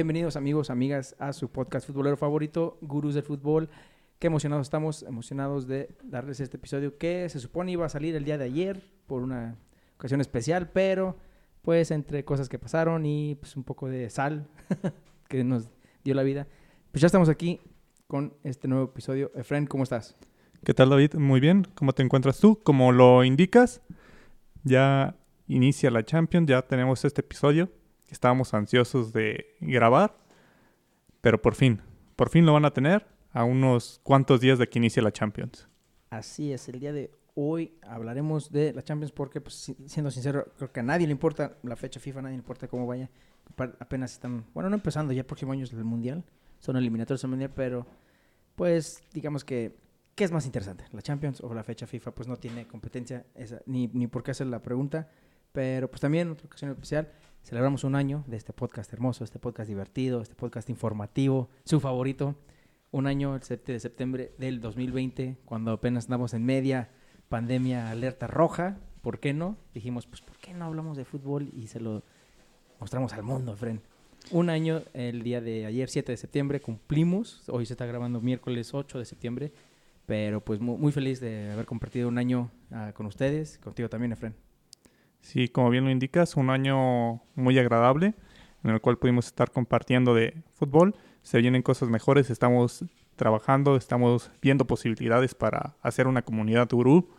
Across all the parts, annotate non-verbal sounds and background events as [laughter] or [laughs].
Bienvenidos amigos, amigas a su podcast futbolero favorito, Gurús del Fútbol. Qué emocionados estamos, emocionados de darles este episodio que se supone iba a salir el día de ayer por una ocasión especial, pero pues entre cosas que pasaron y pues un poco de sal [laughs] que nos dio la vida, pues ya estamos aquí con este nuevo episodio. Efren, ¿cómo estás? ¿Qué tal David? Muy bien, ¿cómo te encuentras tú? Como lo indicas, ya inicia la Champions, ya tenemos este episodio. Estábamos ansiosos de grabar, pero por fin, por fin lo van a tener a unos cuantos días de que inicie la Champions. Así es, el día de hoy hablaremos de la Champions porque, pues, siendo sincero, creo que a nadie le importa la fecha FIFA, a nadie le importa cómo vaya. Apenas están, bueno, no empezando, ya el próximo año es el Mundial, son eliminatorios del Mundial, pero pues digamos que, ¿qué es más interesante? ¿La Champions o la fecha FIFA? Pues no tiene competencia, esa, ni, ni por qué hacer la pregunta. Pero pues también otra ocasión especial celebramos un año de este podcast hermoso, este podcast divertido, este podcast informativo, su favorito. Un año, el 7 de septiembre del 2020, cuando apenas andamos en media pandemia alerta roja. ¿Por qué no? Dijimos, pues ¿por qué no hablamos de fútbol y se lo mostramos al mundo, Fren? Un año, el día de ayer, 7 de septiembre, cumplimos. Hoy se está grabando miércoles 8 de septiembre. Pero pues muy, feliz de haber compartido un año ah, con ustedes, contigo también, Efren. Sí, como bien lo indicas, un año muy agradable en el cual pudimos estar compartiendo de fútbol. Se vienen cosas mejores, estamos trabajando, estamos viendo posibilidades para hacer una comunidad gurú,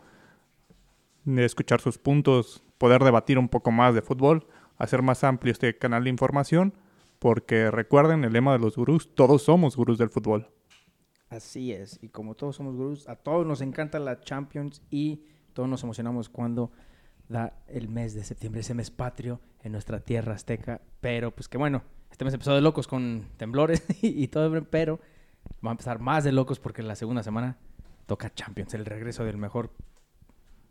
de escuchar sus puntos, poder debatir un poco más de fútbol, hacer más amplio este canal de información, porque recuerden el lema de los gurús, todos somos gurús del fútbol. Así es, y como todos somos gurús, a todos nos encanta la Champions y todos nos emocionamos cuando da el mes de septiembre, ese mes patrio en nuestra tierra azteca. Pero pues que bueno, este mes empezó de locos con temblores [laughs] y, todo, pero va a empezar más de locos porque la segunda semana toca Champions, el regreso del mejor,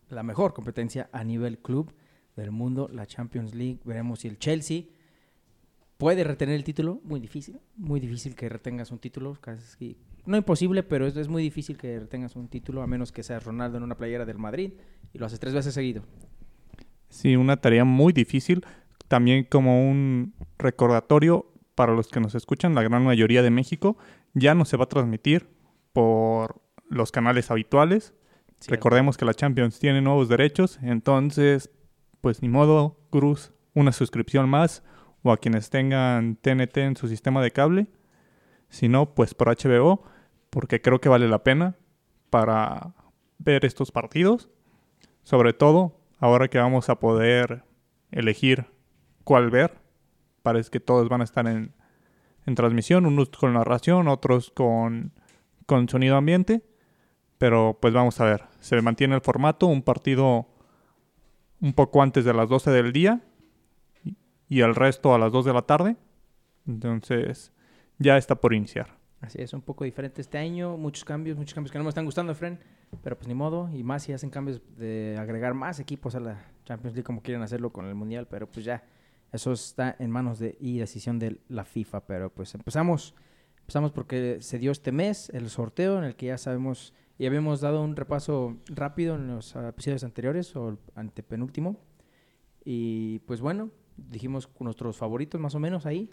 la mejor competencia a nivel club del mundo, la Champions League. Veremos si el Chelsea puede retener el título, muy difícil, muy difícil que retengas un título, casi no imposible, pero es, es, muy difícil que retengas un título a menos que seas Ronaldo en una playera del Madrid y lo haces tres veces seguido. Sí, una tarea muy difícil. También como un recordatorio para los que nos escuchan, la gran mayoría de México, ya no se va a transmitir por los canales habituales. Recordemos que la Champions tiene nuevos derechos, entonces, pues ni modo, Cruz, una suscripción más, o a quienes tengan TNT en su sistema de cable. Si no, pues por HBO, porque creo que vale la pena para ver estos partidos. Sobre todo ahora que vamos a poder elegir cuál ver, parece que todos van a estar en, transmisión, unos con narración, otros con, con sonido ambiente, pero pues vamos a ver, se mantiene el formato, un partido un poco antes de las 12 del día y el resto a las 2 de la tarde, entonces ya está por iniciar. Así es, un poco diferente este año, muchos cambios, muchos cambios que no me están gustando, Fren, pero pues ni modo, y más si hacen cambios de agregar más equipos a la Champions League como quieren hacerlo con el Mundial, pero pues ya, eso está en manos de y decisión de la FIFA, pero pues empezamos, empezamos porque se dio este mes el sorteo en el que ya sabemos y habíamos dado un repaso rápido en los episodios anteriores o antepenúltimo, y pues bueno, dijimos nuestros favoritos más o menos ahí,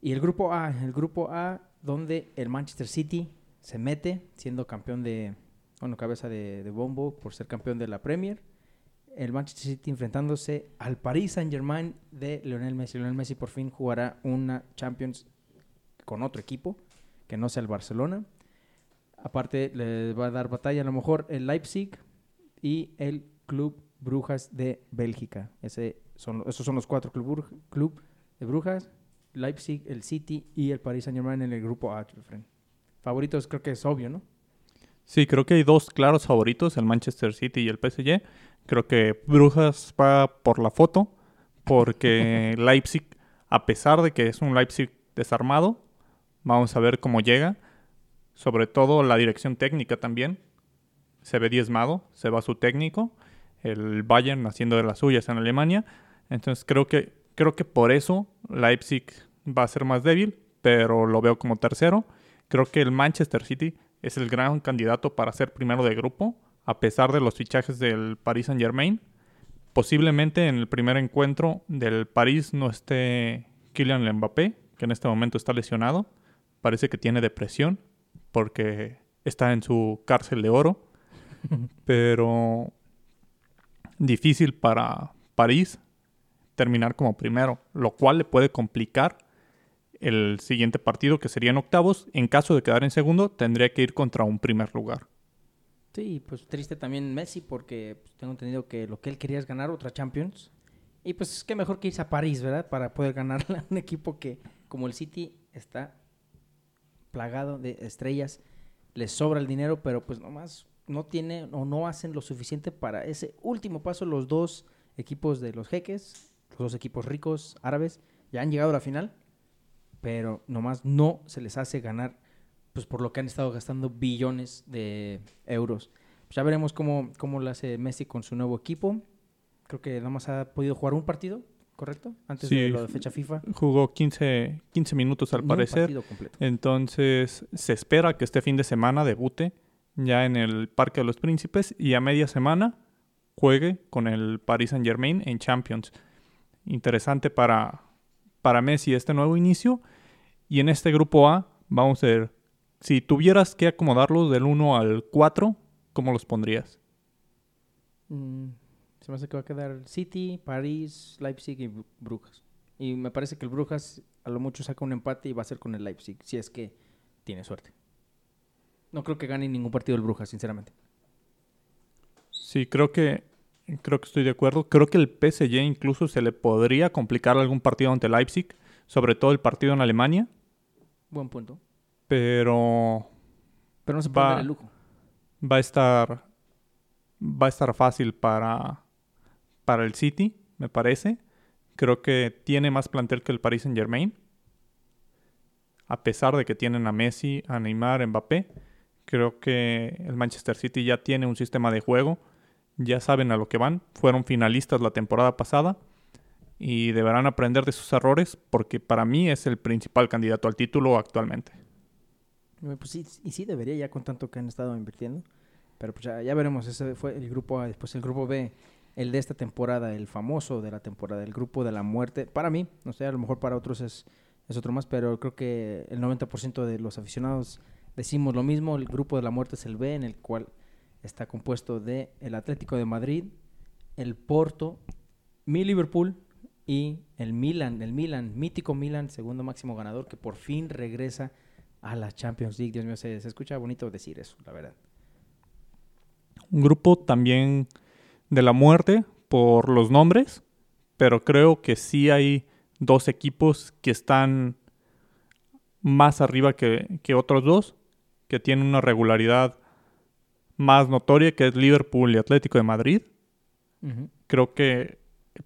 y el grupo A, el grupo A donde el Manchester City se mete siendo campeón de, bueno, cabeza de, bombo por ser campeón de la Premier. El Manchester City enfrentándose al Paris Saint Germain de Lionel Messi. Lionel Messi por fin jugará una Champions con otro equipo que no sea el Barcelona. Aparte le va a dar batalla a lo mejor el Leipzig y el Club Brujas de Bélgica. Son, esos son los cuatro club, club de Brujas Leipzig, el City y el Paris Saint Germain en el grupo A, Favoritos creo que es obvio, ¿no? Sí, creo que hay dos claros favoritos, el Manchester City y el PSG. Creo que Brujas va por la foto, porque [laughs] Leipzig, a pesar de que es un Leipzig desarmado, vamos a ver cómo llega. Sobre todo la dirección técnica también. Se ve diezmado, se va su técnico. El Bayern haciendo de las suyas en Alemania. Entonces creo que, creo que por eso Leipzig va a ser más débil, pero lo veo como tercero. Creo que el Manchester City es el gran candidato para ser primero de grupo, a pesar de los fichajes del Paris Saint Germain. Posiblemente en el primer encuentro del París no esté Kylian Mbappé, que en este momento está lesionado. Parece que tiene depresión porque está en su cárcel de oro. [laughs] Pero difícil para París terminar como primero, lo cual le puede complicar el siguiente partido que sería en octavos. En caso de quedar en segundo, tendría que ir contra un primer lugar. Sí, pues triste también Messi porque pues, tengo entendido que lo que él quería es ganar otra Champions. Y pues qué mejor que irse a París, ¿verdad? Para poder ganarla [laughs] un equipo que como el City está plagado de estrellas, les sobra el dinero, pero pues nomás no tiene o no hacen lo suficiente para ese último paso. Los dos equipos de los jeques, los dos equipos ricos árabes, ya han llegado a la final, pero nomás no se les hace ganar, pues por lo que han estado gastando billones de euros. Pues ya veremos cómo, cómo lo hace Messi con su nuevo equipo. Creo que nomás ha podido jugar un partido, ¿correcto? Antes de lo de fecha FIFA. Jugó 15, 15 minutos al parecer. Entonces se espera que este fin de semana debute ya en el Parque de los Príncipes y a media semana juegue con el Paris Saint Germain en Champions. Interesante para, para Messi este nuevo inicio. Y en este grupo A, vamos a ver, si tuvieras que acomodarlos del 1 al 4, ¿cómo los pondrías? Mm, se me hace que va a quedar City, París, Leipzig y Brujas. Y me parece que el Brujas a lo mucho saca un empate y va a ser con el Leipzig, si es que tiene suerte. No creo que gane ningún partido el Brujas, sinceramente. Sí, creo que creo que estoy de acuerdo. Creo que el PSG incluso se le podría complicar algún partido ante Leipzig, sobre todo el partido en Alemania. Buen punto. Pero pero no se puede dar el lujo. Va a estar va a estar fácil para para el City, me parece. Creo que tiene más plantel que el Paris Saint-Germain. A pesar de que tienen a Messi, a Neymar, a Mbappé, creo que el Manchester City ya tiene un sistema de juego ya saben a lo que van, fueron finalistas la temporada pasada y deberán aprender de sus errores porque para mí es el principal candidato al título actualmente. Pues sí, y sí debería ya con tanto que han estado invirtiendo, pero pues ya, veremos, ese fue el grupo A, después el grupo B, el de esta temporada, el famoso de la temporada, el grupo de la muerte, para mí, no sé, a lo mejor para otros es, es otro más, pero creo que el 90% de los aficionados decimos lo mismo, el grupo de la muerte es el B, en el cual está compuesto de el Atlético de Madrid, el Porto, mi Liverpool y el Milan, el Milan, mítico Milan, segundo máximo ganador, que por fin regresa a la Champions League. Dios mío, se, escucha bonito decir eso, la verdad. Un grupo también de la muerte por los nombres, pero creo que sí hay dos equipos que están más arriba que, que otros dos, que tienen una regularidad más notoria, que es Liverpool y Atlético de Madrid. Creo que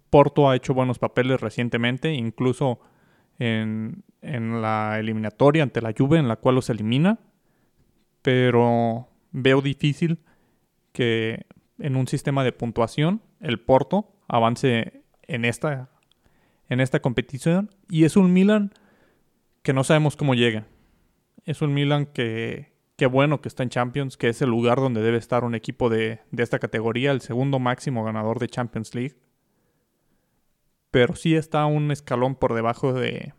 Porto ha hecho buenos papeles recientemente, incluso en, la eliminatoria ante la Juve, en la cual los elimina. Pero veo difícil que en un sistema de puntuación el Porto avance en esta, en esta competición. Y es un Milan que no sabemos cómo llega. Es un Milan que Qué bueno que está en Champions, que es el lugar donde debe estar un equipo de, esta categoría, el segundo máximo ganador de Champions League. Pero sí está un escalón por debajo de,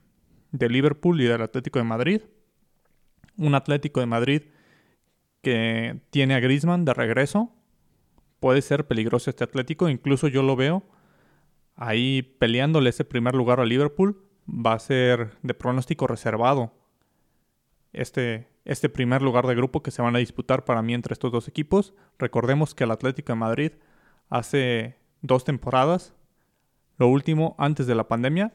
de Liverpool y del Atlético de Madrid. Un Atlético de Madrid que tiene a Griezmann de regreso. Puede ser peligroso este Atlético, incluso yo lo veo ahí peleándole ese primer lugar a Liverpool. Va a ser de pronóstico reservado este, este primer lugar de grupo que se van a disputar para mí entre estos dos equipos. Recordemos que el Atlético de Madrid hace dos temporadas, lo último antes de la pandemia,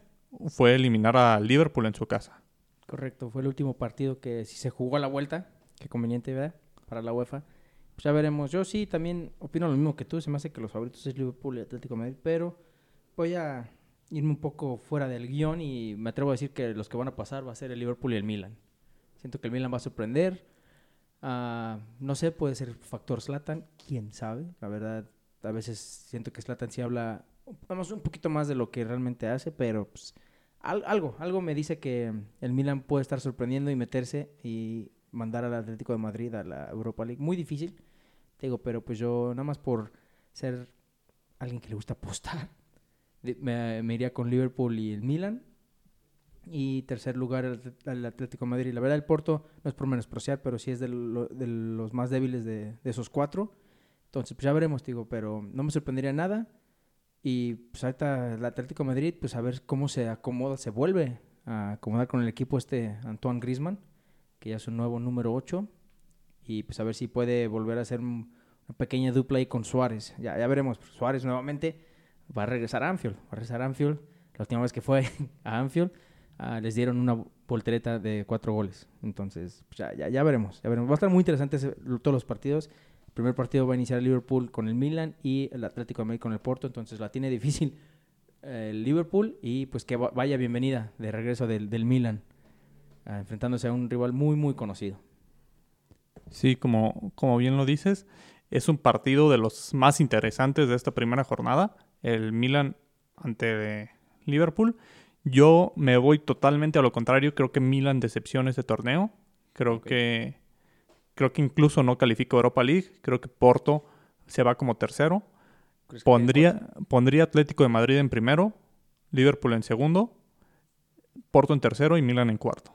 fue eliminar a Liverpool en su casa. Correcto, fue el último partido que si se jugó a la vuelta, qué conveniente, ¿verdad? Para la UEFA. Pues ya veremos. Yo sí también opino lo mismo que tú, se me hace que los favoritos es Liverpool y Atlético de Madrid, pero voy a irme un poco fuera del guion y me atrevo a decir que los que van a pasar va a ser el Liverpool y el Milan. Siento que el Milan va a sorprender. Ah, no sé, puede ser factor Slatan, quién sabe. La verdad, a veces siento que Slatan sí habla vamos, un poquito más de lo que realmente hace, pero pues, algo, algo me dice que el Milan puede estar sorprendiendo y meterse y mandar al Atlético de Madrid a la Europa League. Muy difícil, te digo, pero pues yo nada más por ser alguien que le gusta apostar, me, me iría con Liverpool y el Milan Y tercer lugar el, Atlético de Madrid. La verdad, el Porto no es por menospreciar, pero sí es de, los más débiles de, esos cuatro. Entonces, pues ya veremos, digo, pero no me sorprendería nada. Y pues ahorita el Atlético Madrid, pues a ver cómo se acomoda, se vuelve a acomodar con el equipo este Antoine Grisman, que ya es un nuevo número 8. Y pues a ver si puede volver a hacer una pequeña dupla ahí con Suárez. Ya, ya veremos. Suárez nuevamente va a regresar a Anfield. Va a regresar a Anfield. La última vez que fue [laughs] a Anfield Ah, les dieron una voltereta de cuatro goles. Entonces, pues ya, ya, ya, veremos, ya veremos. Va a estar muy interesante todos los partidos. Primer partido va a iniciar el Liverpool con el Milan y el Atlético de Madrid con el Porto. Entonces la tiene difícil eh, el Liverpool y pues que vaya bienvenida de regreso del, del Milan, ah, enfrentándose a un rival muy, muy conocido. Sí, como, como bien lo dices, es un partido de los más interesantes de esta primera jornada. El Milan ante Liverpool. Yo me voy totalmente a lo contrario. Creo que Milan decepciona este torneo. Creo que creo que incluso no califica Europa League. Creo que Porto se va como tercero. Pondría, pondría Atlético de Madrid en primero, Liverpool en segundo, Porto en tercero y Milan en cuarto.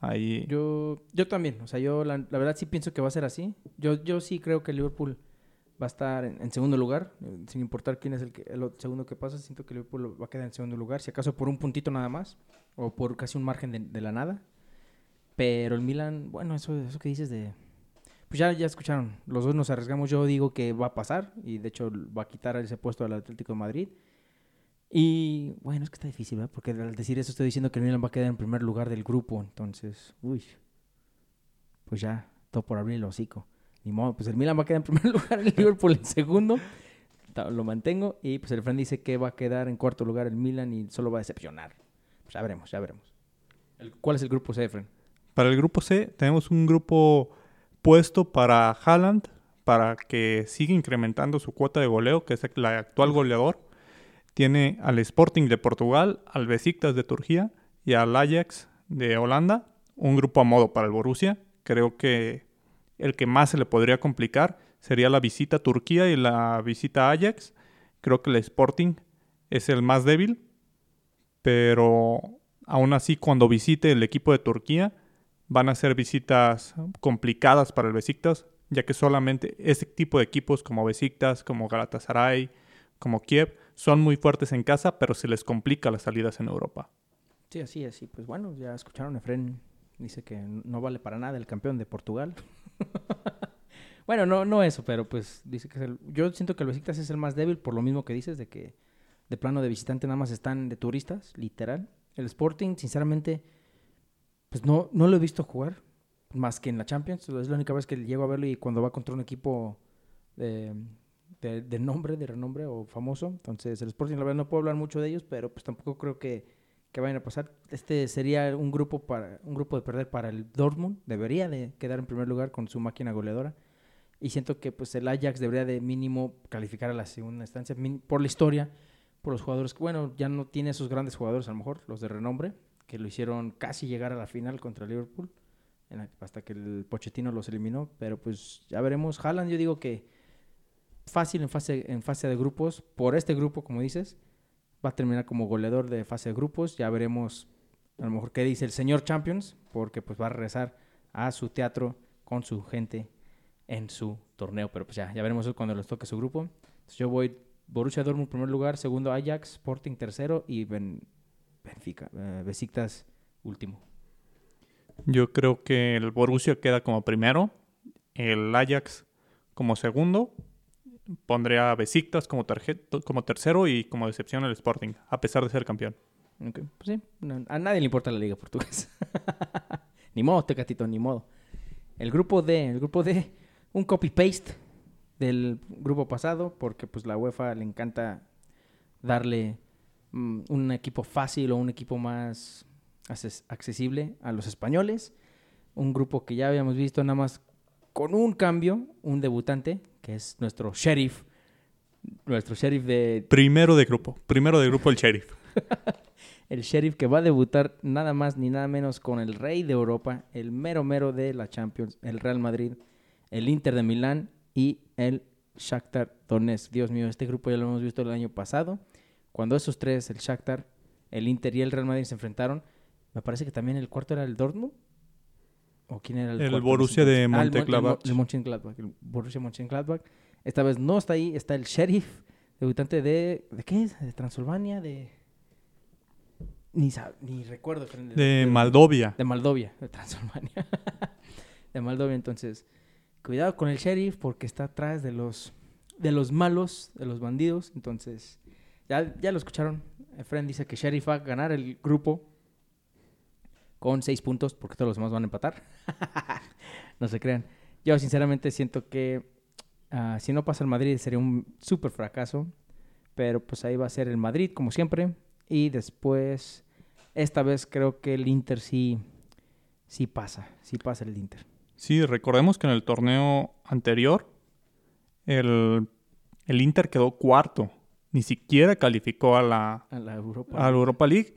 Ahí... Yo, yo también, o sea, yo la, la, verdad sí pienso que va a ser así. Yo, yo sí creo que Liverpool va a estar en, segundo lugar, eh, sin importar quién es el, el, segundo que pasa, siento que Liverpool va a quedar en segundo lugar, si acaso por un puntito nada más, o por casi un margen de, la nada. Pero el Milan, bueno, eso, eso que dices de... Pues ya, ya escucharon, los dos nos arriesgamos, yo digo que va a pasar, y de hecho va a quitar ese puesto al Atlético de Madrid. Y bueno, es que está difícil, ¿verdad? Porque al decir eso estoy diciendo que el Milan va a quedar en primer lugar del grupo, entonces, uy, pues ya, todo por abrir el hocico ni modo, pues el Milan va a quedar en primer [laughs] lugar, el Liverpool en segundo. Lo mantengo. Y pues el friend dice que va a quedar en cuarto lugar el Milan y solo va a decepcionar. Pues ya veremos, ya veremos. ¿Cuál es el grupo C? Para el grupo C tenemos un grupo puesto para Haaland, para que siga incrementando su cuota de goleo, que es el actual goleador. Tiene al Sporting de Portugal, al Besiktas de Turquía y al Ajax de Holanda. Un grupo a modo para el Borussia. Creo que el que más se le podría complicar sería la visita a Turquía y la visita a Ajax. Creo que el Sporting es el más débil, pero aún así cuando visite el equipo de Turquía van a ser visitas complicadas para el Besiktas, ya que solamente ese tipo de equipos como Besiktas, como Galatasaray, como Kiev, son muy fuertes en casa, pero se les complica las salidas en Europa. Sí, así es. Pues bueno, ya escucharon, Efren dice que no vale para nada el campeón de Portugal. [laughs] bueno, no, no eso, pero pues dice que es el... Yo siento que el Besiktas es el más débil por lo mismo que dices, de que de plano de visitante nada más están de turistas, literal. El Sporting, sinceramente, pues no, no lo he visto jugar más que en la Champions. Es la única vez que llego a verlo y cuando va contra un equipo de, de, nombre, de renombre o famoso. Entonces, el Sporting, la verdad, no puedo hablar mucho de ellos, pero pues tampoco creo que, que vayan a pasar. Este sería un grupo para un grupo de perder para el Dortmund. Debería de quedar en primer lugar con su máquina goleadora. Y siento que pues el Ajax debería de mínimo calificar a la segunda instancia por la historia, por los jugadores que, bueno, ya no tiene esos grandes jugadores a lo mejor, los de renombre, que lo hicieron casi llegar a la final contra Liverpool, hasta que el Pochettino los eliminó. Pero pues ya veremos. Haaland yo digo que fácil en fase, en fase de grupos, por este grupo, como dices, va a terminar como goleador de fase de grupos. Ya veremos a lo mejor qué dice el señor Champions, porque pues va a regresar a su teatro con su gente en su torneo. Pero pues ya, ya veremos eso cuando les toque su grupo. yo voy Borussia Dortmund primer lugar, segundo Ajax, Sporting tercero y Benfica, eh, Besiktas último. Yo creo que el Borussia queda como primero, el Ajax como segundo pondré a Besiktas como, como tercero y como decepción el Sporting, a pesar de ser campeón. Okay. Pues sí, a nadie le importa la liga portuguesa. [laughs] ni modo, Tecatito, ni modo. El grupo D, el grupo D, un copy-paste del grupo pasado, porque pues la UEFA le encanta darle un equipo fácil o un equipo más accesible a los españoles. Un grupo que ya habíamos visto nada más con un cambio, un debutante, que es nuestro sheriff. Nuestro sheriff de... Primero de grupo. Primero de grupo el sheriff. [laughs] el sheriff que va a debutar nada más ni nada menos con el rey de Europa, el mero mero de la Champions, el Real Madrid, el Inter de Milán y el Shakhtar Donetsk. Dios mío, este grupo ya lo hemos visto el año pasado. Cuando esos tres, el Shakhtar, el Inter y el Real Madrid se enfrentaron, Me parece que también el cuarto era el Dortmund. ¿O quién era el, El cuarto? Borussia de Ah, el Mon- el Mönchengladbach. El Mönchengladbach. Borussia Mönchengladbach. Esta vez no está ahí, está el Sheriff, debutante de... ¿De qué es? ¿De Transilvania? De... Ni, ni recuerdo. Fran, De Moldovia. De Moldovia, de Transilvania. [laughs] de Moldovia, entonces. Cuidado con el sheriff porque está atrás de los de los malos, de los bandidos. Entonces, ya, ya lo escucharon. Efren dice que Sheriff va a ganar el grupo con seis puntos porque todos los demás van a empatar. [laughs] no se crean. Yo sinceramente siento que ah, si no pasa el Madrid sería un súper fracaso. Pero pues ahí va a ser el Madrid como siempre. Y después, esta vez creo que el Inter sí, sí pasa. Sí pasa el Inter. Sí, recordemos que en el torneo anterior el, el Inter quedó cuarto. Ni siquiera calificó a la, A la Europa. a la Europa League.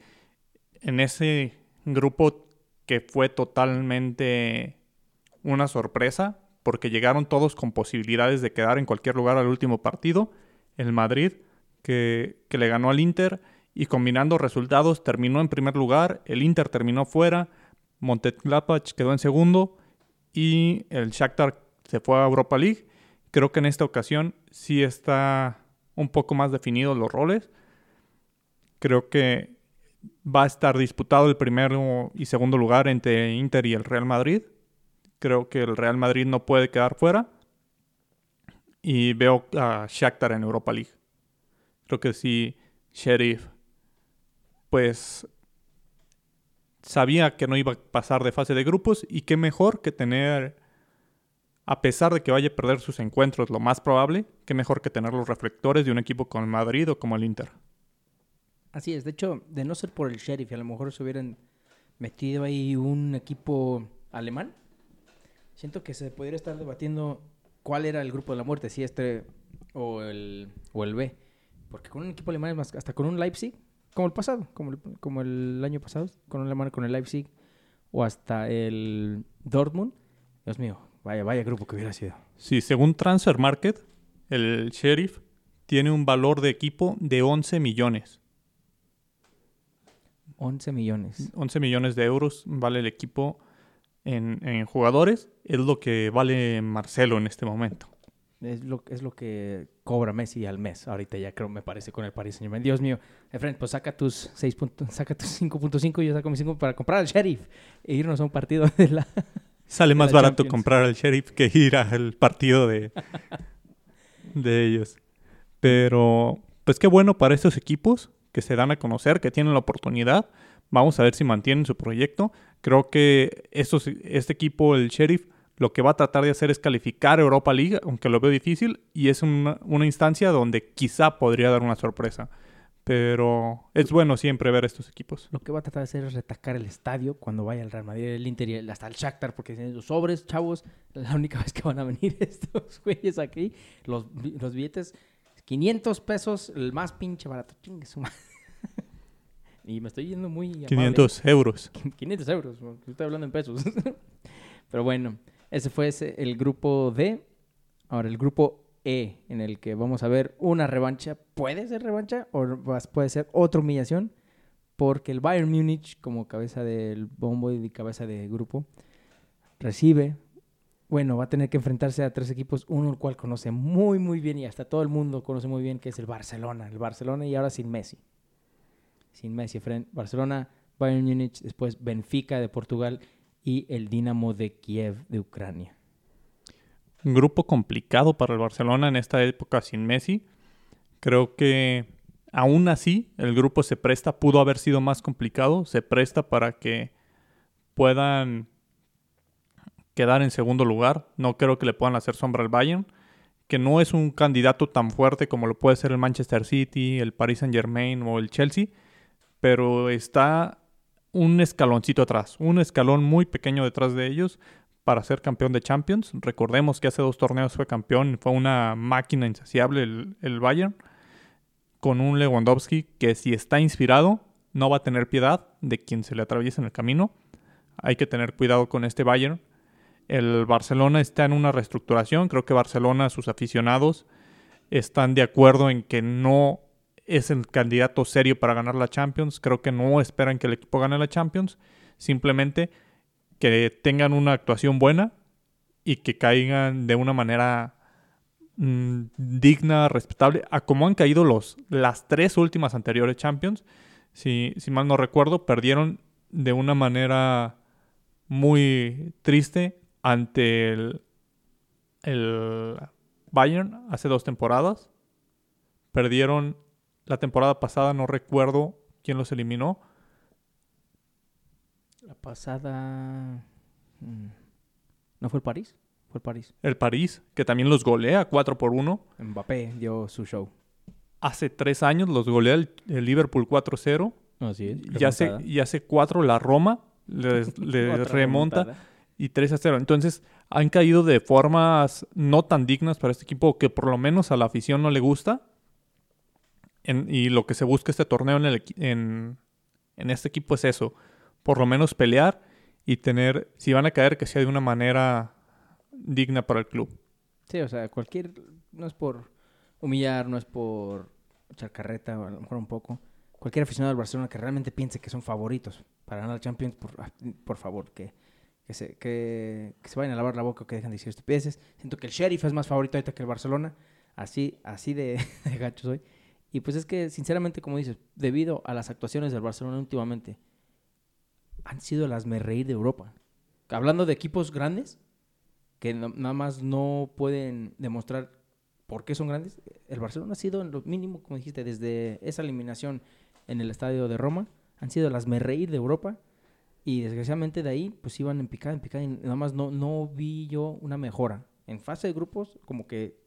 En ese grupo que fue totalmente una sorpresa, porque llegaron todos con posibilidades de quedar en cualquier lugar al último partido. El Madrid, que, que le ganó al Inter, y combinando resultados terminó en primer lugar, el Inter terminó fuera, Mönchengladbach quedó en segundo, y el Shakhtar se fue a Europa League. Creo que en esta ocasión sí está un poco más definidos los roles. Creo que va a estar disputado el primero y segundo lugar entre Inter y el Real Madrid. Creo que el Real Madrid no puede quedar fuera. Y veo a Shakhtar en Europa League. Creo que sí, Sheriff, pues sabía que no iba a pasar de fase de grupos y qué mejor que tener, a pesar de que vaya a perder sus encuentros, lo más probable, qué mejor que tener los reflectores de un equipo como el Madrid o como el Inter. Así es, de hecho, de no ser por el Sheriff, a lo mejor se hubieran metido ahí un equipo alemán, siento que se podría estar debatiendo cuál era el grupo de la muerte, si este o el, o el B. Porque con un equipo alemán, es más, hasta con un Leipzig, como el pasado, como el, como el año pasado, con un alemán con el Leipzig, o hasta el Dortmund, Dios mío, vaya, vaya grupo que hubiera sido. Sí, según Transfer Market, el Sheriff tiene un valor de equipo de 11 millones. 11 millones. 11 millones de euros vale el equipo en, en jugadores. Es lo que vale Marcelo en este momento. Es lo, es lo que cobra Messi al mes. Ahorita ya creo, me parece, con el Paris Saint Germain. Dios mío. Efren, pues saca tus 6 puntos, saca tus 5.5 y yo saco mis 5 para comprar al Sheriff e irnos a un partido de la... Sale más barato Champions. comprar al Sheriff que ir al partido de, [laughs] de ellos. Pero, pues qué bueno para estos equipos que se dan a conocer, que tienen la oportunidad. Vamos a ver si mantienen su proyecto. Creo que estos, este equipo, el Sheriff, lo que va a tratar de hacer es calificar a Europa League, aunque lo veo difícil, y es una, una instancia donde quizá podría dar una sorpresa. Pero es bueno siempre ver estos equipos. Lo que va a tratar de hacer es retacar el estadio cuando vaya el Real Madrid, el Inter y hasta el Shakhtar, porque tienen los sobres, chavos. La única vez que van a venir [laughs] estos güeyes aquí, los, los billetes, 500 pesos, el más pinche barato. Chingue su madre. [laughs] Y me estoy yendo muy... amable. 500 euros. [laughs] 500 euros, estoy hablando en pesos. Pero bueno, ese fue ese- el grupo D. Ahora, el grupo E, en el que vamos a ver una revancha. ¿Puede ser revancha o puede ser otra humillación? Porque el Bayern Múnich, como cabeza del bombo y cabeza de grupo, recibe, bueno, va a tener que enfrentarse a tres equipos, uno el cual conoce muy, muy bien y hasta todo el mundo conoce muy bien, que es el Barcelona. El Barcelona y ahora sin Messi. Sin Messi, Barcelona, Bayern Múnich, después Benfica de Portugal y el Dinamo de Kiev de Ucrania. Un grupo complicado para el Barcelona en esta época sin Messi. Creo que aún así el grupo se presta, pudo haber sido más complicado, se presta para que puedan quedar en segundo lugar. No creo que le puedan hacer sombra al Bayern, que no es un candidato tan fuerte como lo puede ser el Manchester City, el Paris Saint Germain o el Chelsea, pero está un escaloncito atrás, un escalón muy pequeño detrás de ellos para ser campeón de Champions. Recordemos que hace dos torneos fue campeón, fue una máquina insaciable el, el Bayern, con un Lewandowski que si está inspirado no va a tener piedad de quien se le atraviesa en el camino. Hay que tener cuidado con este Bayern. El Barcelona está en una reestructuración, creo que Barcelona, sus aficionados, están de acuerdo en que no es el candidato serio para ganar la Champions. Creo que no esperan que el equipo gane la Champions. Simplemente que tengan una actuación buena y que caigan de una manera mm, digna, respetable, a como han caído los, las tres últimas anteriores Champions. Si, mal no recuerdo, perdieron de una manera muy triste ante el Bayern hace dos temporadas. Perdieron la temporada pasada, no recuerdo quién los eliminó. La pasada... mm, ¿No fue el París? Fue el París. El París, que también los golea 4 por 1. Mbappé dio su show. Hace tres años los golea el, el Liverpool 4-0. Así es. Y hace, y hace cuatro la Roma les, les [laughs] Otra remonta remontada. y 3 a 0. Entonces han caído de formas no tan dignas para este equipo que por lo menos a la afición no le gusta. En- y lo que se busca este torneo en, el en, en este equipo es eso. Por lo menos pelear y tener, si van a caer, que sea de una manera digna para el club. Sí, o sea, cualquier... No es por humillar, no es por echar carreta, a lo mejor un poco. Cualquier aficionado del Barcelona que realmente piense que son favoritos para ganar la Champions, por, ah, por favor, que, que, se, que, que se vayan a lavar la boca o que dejen de decir estupideces. Siento que el Sheriff es más favorito ahorita que el Barcelona. Así, así de, [laughs] de gacho soy. Y pues es que, sinceramente, como dices, debido a las actuaciones del Barcelona últimamente, han sido las me reír de Europa. Hablando de equipos grandes, que no- nada más no pueden demostrar por qué son grandes. El Barcelona ha sido en lo mínimo, como dijiste, desde esa eliminación en el estadio de Roma, han sido las me reír de Europa. Y desgraciadamente de ahí, pues iban en picada, en picada, y nada más no, no vi yo una mejora. En fase de grupos, como que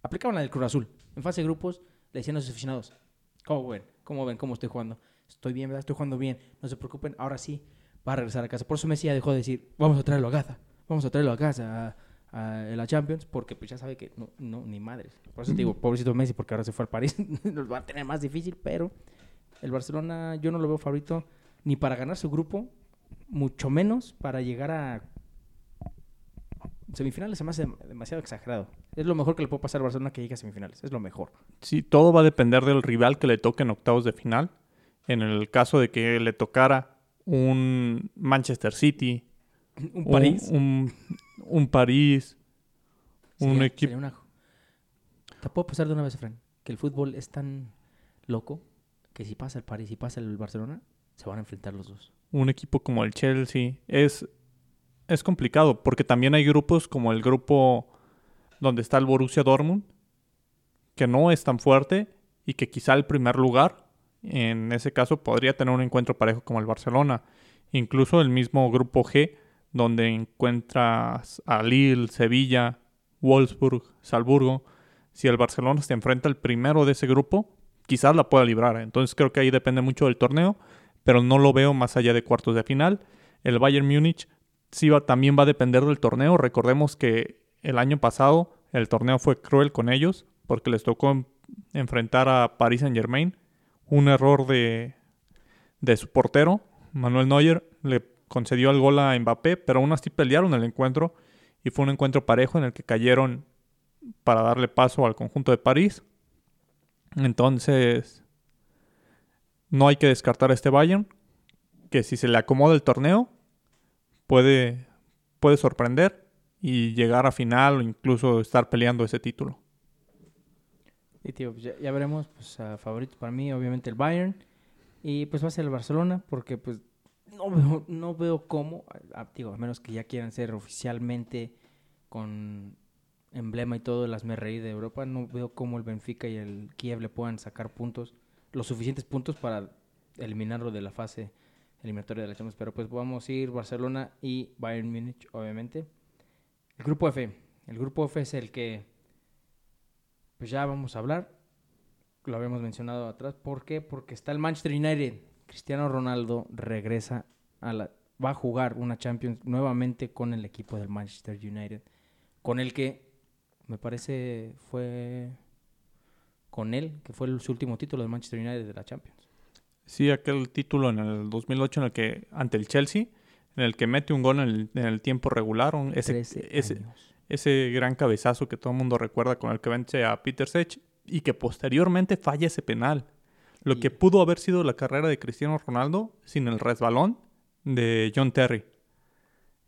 aplicaban la del Cruz Azul. En fase de grupos, le decían a sus aficionados, ¿cómo ven? ¿Cómo ven? ¿Cómo estoy jugando? Estoy bien, ¿verdad? Estoy jugando bien. No se preocupen, ahora sí va a regresar a casa. Por eso Messi ya dejó de decir, vamos a traerlo a casa. Vamos a traerlo a casa a, a la Champions, porque pues ya sabe que no, no ni madres. Por eso te digo, [clears throat] pobrecito Messi, porque ahora se fue al París. [laughs] Nos va a tener más difícil, pero el Barcelona yo no lo veo favorito ni para ganar su grupo, mucho menos para llegar a semifinales. Se me hace demasiado exagerado. Es lo mejor que le puede pasar al Barcelona que llegue a semifinales. Es lo mejor. Sí, todo va a depender del rival que le toque en octavos de final. En el caso de que le tocara un Manchester City, Un París. un, un París, un equipo. una- Te puedo pasar de una vez, Fran, que el fútbol es tan loco que si pasa el París y pasa el Barcelona, se van a enfrentar los dos. un equipo como el Chelsea es, es complicado porque también hay grupos como el grupo donde está el Borussia Dortmund que no es tan fuerte y que quizá el primer lugar en ese caso podría tener un encuentro parejo como el Barcelona incluso el mismo grupo G donde encuentras a Lille, Sevilla, Wolfsburg, Salzburgo si el Barcelona se enfrenta al primero de ese grupo quizás la pueda librar entonces creo que ahí depende mucho del torneo pero no lo veo más allá de cuartos de final. El Bayern Múnich sí va, también va a depender del torneo. Recordemos que el año pasado el torneo fue cruel con ellos porque les tocó en- enfrentar a Paris Saint Germain. Un error de, de su portero, Manuel Neuer, le concedió el gol a Mbappé, pero aún así pelearon el encuentro y fue un encuentro parejo en el que cayeron para darle paso al conjunto de París. Entonces, no hay que descartar a este Bayern, que si se le acomoda el torneo, puede, puede sorprender y llegar a final o incluso estar peleando ese título. Y tío, pues ya, ya veremos, pues a favorito para mí, obviamente el Bayern. Y pues va a ser el Barcelona, porque pues no veo, no veo cómo, a- digo, a menos que ya quieran ser oficialmente con emblema y todo las me de Europa, no veo cómo el Benfica y el Kiev le puedan sacar puntos, los suficientes puntos para eliminarlo de la fase eliminatoria de la Champions. Pero pues vamos a ir Barcelona y Bayern Múnich, obviamente. El grupo F. El grupo F es el que pues ya vamos a hablar. Lo habíamos mencionado atrás. ¿Por qué? Porque está el Manchester United. Cristiano Ronaldo regresa a la va a jugar una Champions nuevamente con el equipo del Manchester United, con el que me parece fue con él que fue el- su último título del Manchester United de la Champions. Sí, aquel título en el 2008 en el que ante el Chelsea, en el que mete un gol en el, en el tiempo regular, un- ese, 13 ese. Ese gran cabezazo que todo el mundo recuerda con el que vence a Peter Sech y que posteriormente falla ese penal. Lo que pudo haber sido la carrera de Cristiano Ronaldo sin el resbalón de John Terry.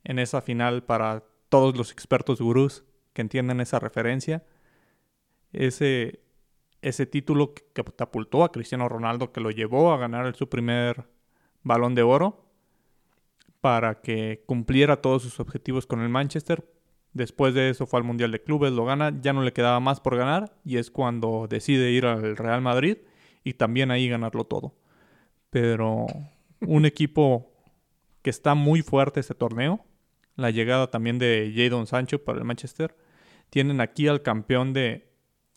En esa final para todos los expertos gurús que entienden esa referencia. Ese, ese título que catapultó a Cristiano Ronaldo, que lo llevó a ganar su primer balón de oro para que cumpliera todos sus objetivos con el Manchester. Después de eso fue al Mundial de Clubes, lo gana, ya no le quedaba más por ganar y es cuando decide ir al Real Madrid y también ahí ganarlo todo. Pero un [laughs] equipo que está muy fuerte este torneo, la llegada también de Jadon Sancho para el Manchester. Tienen aquí al campeón de,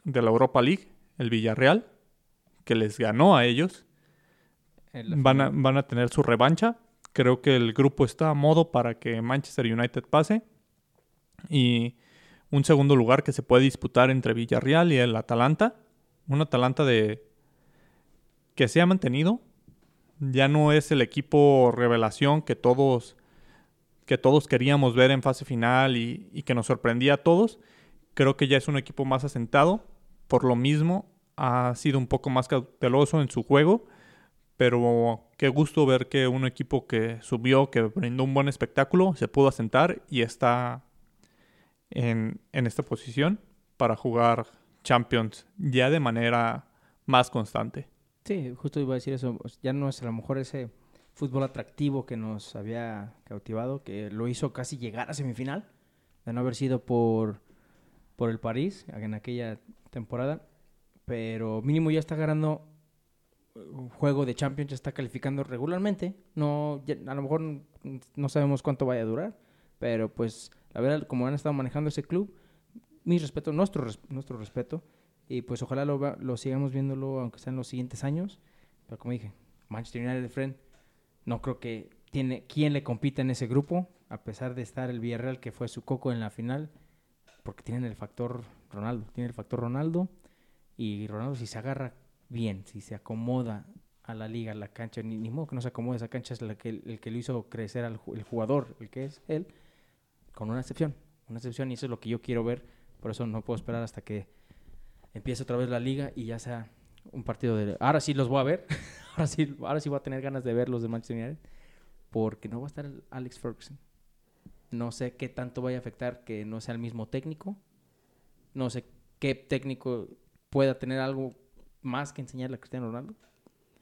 de la Europa League, el Villarreal, que les ganó a ellos. Van a, van a tener su revancha. Creo que el grupo está a modo para que Manchester United pase. Y un segundo lugar que se puede disputar entre Villarreal y el Atalanta. Un Atalanta de que se ha mantenido. Ya no es el equipo revelación que todos, que todos queríamos ver en fase final y, que nos sorprendía a todos. Creo que ya es un equipo más asentado. Por lo mismo, ha sido un poco más cauteloso en su juego. Pero qué gusto ver que un equipo que subió, que brindó un buen espectáculo, se pudo asentar y está en, esta posición para jugar Champions ya de manera más constante. Sí, justo iba a decir eso. Ya no es a lo mejor ese fútbol atractivo que nos había cautivado, que lo hizo casi llegar a semifinal, de no haber sido por, por el París en aquella temporada. Pero mínimo ya está ganando un juego de Champions, ya está calificando regularmente. No, a lo mejor no sabemos cuánto vaya a durar, pero pues la verdad, como han estado manejando ese club, mi respeto, nuestro, nuestro respeto y pues ojalá lo, lo sigamos viéndolo, aunque sea en los siguientes años. Pero como dije, Manchester United, friend, no creo que tiene quien le compita en ese grupo, a pesar de estar el Villarreal, que fue su coco en la final, porque tienen el factor Ronaldo. Tiene el factor Ronaldo. Y Ronaldo, si se agarra bien, si se acomoda a la liga, a la cancha, ni, ni modo que no se acomode, esa cancha es la que, el que lo hizo crecer al el jugador, el que es él, con una excepción. Una excepción, y eso es lo que yo quiero ver. Por eso no puedo esperar hasta que empieza otra vez la liga y ya sea un partido de... Ahora sí los voy a ver. [laughs] ahora, sí, ahora sí voy a tener ganas de ver los de Manchester United. Porque no va a estar Alex Ferguson. No sé qué tanto vaya a afectar que no sea el mismo técnico. No sé qué técnico pueda tener algo más que enseñarle a Cristiano Ronaldo.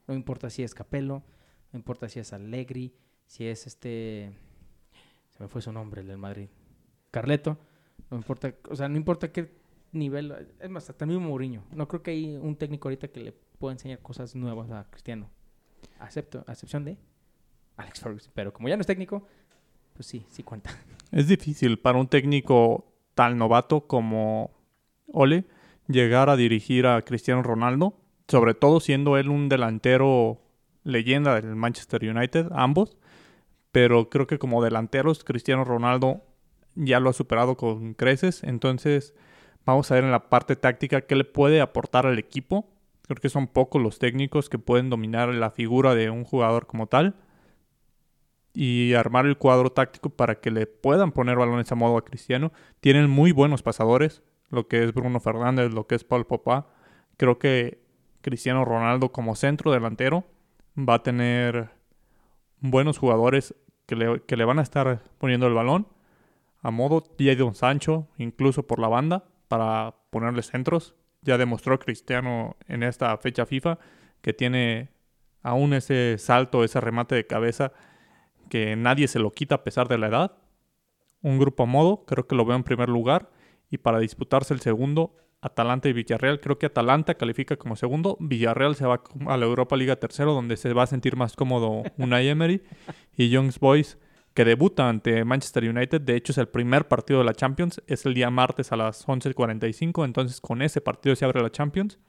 No importa si es Capello, no importa si es Allegri, si es este... Me fue su nombre, el del Madrid. Carleto. No importa, o sea, no importa qué nivel, es más, hasta Mourinho. No creo que hay un técnico ahorita que le pueda enseñar cosas nuevas a Cristiano. Acepto, a excepción de Alex Ferguson. Pero como ya no es técnico, pues sí, sí cuenta. Es difícil para un técnico tan novato como Ole llegar a dirigir a Cristiano Ronaldo, sobre todo siendo él un delantero leyenda del Manchester United, ambos. Pero creo que como delanteros, Cristiano Ronaldo ya lo ha superado con creces. Entonces, Vamos a ver en la parte táctica qué le puede aportar al equipo. Creo que son pocos los técnicos que pueden dominar la figura de un jugador como tal y armar el cuadro táctico para que le puedan poner balones a modo a Cristiano. Tienen muy buenos pasadores, lo que es Bruno Fernández, lo que es Paul Popá. Creo que Cristiano Ronaldo como centro delantero va a tener buenos jugadores que le, que le van a estar poniendo el balón a modo Don Sancho, incluso por la banda para ponerle centros. Ya demostró Cristiano en esta fecha FIFA que tiene aún ese salto, ese remate de cabeza que nadie se lo quita a pesar de la edad. Un grupo a modo, creo que lo veo en primer lugar. Y para disputarse el segundo, Atalanta y Villarreal. Creo que Atalanta califica como segundo. Villarreal se va a la Europa Liga tercero, donde se va a sentir más cómodo [laughs] Unai Emery. Y Young Boys que debuta ante Manchester United. De hecho, es el primer partido de la Champions. Es el día martes a las 11.45. Entonces, con ese partido se abre la Champions.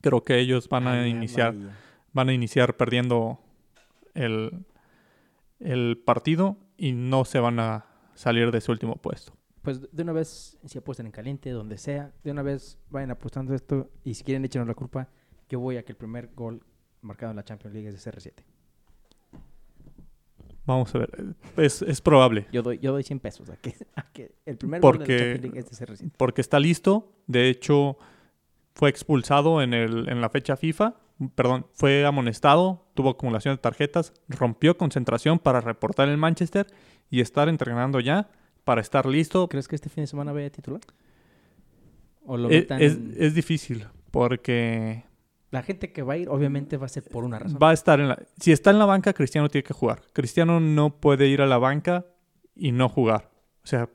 Creo que ellos van a iniciar, van a iniciar perdiendo el, el partido y no se van a salir de su último puesto. Pues de una vez, si apuestan en caliente, donde sea, de una vez vayan apostando esto y si quieren échenos la culpa, yo voy a que el primer gol marcado en la Champions League es de CR7. Vamos a ver. Es, es probable. Yo doy, yo doy 100 pesos [laughs] a que, el primer porque, gol de Porque está listo. De hecho, fue expulsado en, el, en la fecha FIFA, perdón, fue amonestado, tuvo acumulación de tarjetas, rompió concentración para reportar el Manchester y estar entrenando ya para estar listo. ¿Crees que este fin de semana vaya a titular? ¿O lo Es, metan- es- es difícil porque La gente que va a ir, obviamente, va a ser por una razón. va a estar en la... Si está en la banca, Cristiano tiene que jugar. Cristiano no puede ir a la banca y no jugar. O sea,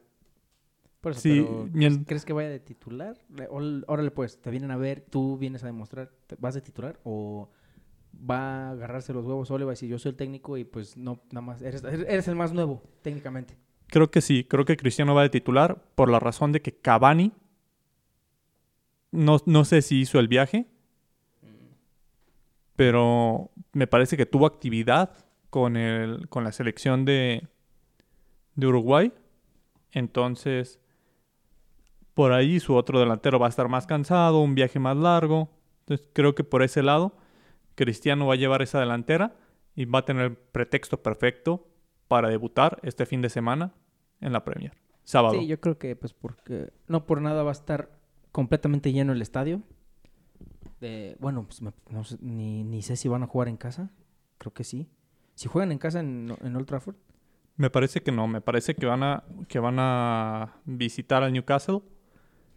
Por eso, pero, ¿crees, que vaya de titular? Órale, pues, te vienen a ver, tú vienes a demostrar, ¿te- ¿vas de titular? ¿O va a agarrarse los huevos solo y va a decir, yo soy el técnico y pues no, nada más, eres, eres el más nuevo, técnicamente? Creo que sí. Creo que Cristiano va de titular por la razón de que Cavani... No, no sé si hizo el viaje, pero me parece que tuvo actividad con, el, con la selección de, de Uruguay. Entonces, por ahí su otro delantero va a estar más cansado, un viaje más largo. Entonces, creo que por ese lado, Cristiano va a llevar esa delantera y va a tener el pretexto perfecto para debutar este fin de semana en la Premier. Sábado. Sí, yo creo que pues porque no por nada va a estar completamente lleno el estadio. Bueno, pues me- no ni, ni sé si van a jugar en casa. Creo que sí. Si juegan en casa en, en Old Trafford. Me parece que no, me parece que van a, que van a visitar al Newcastle.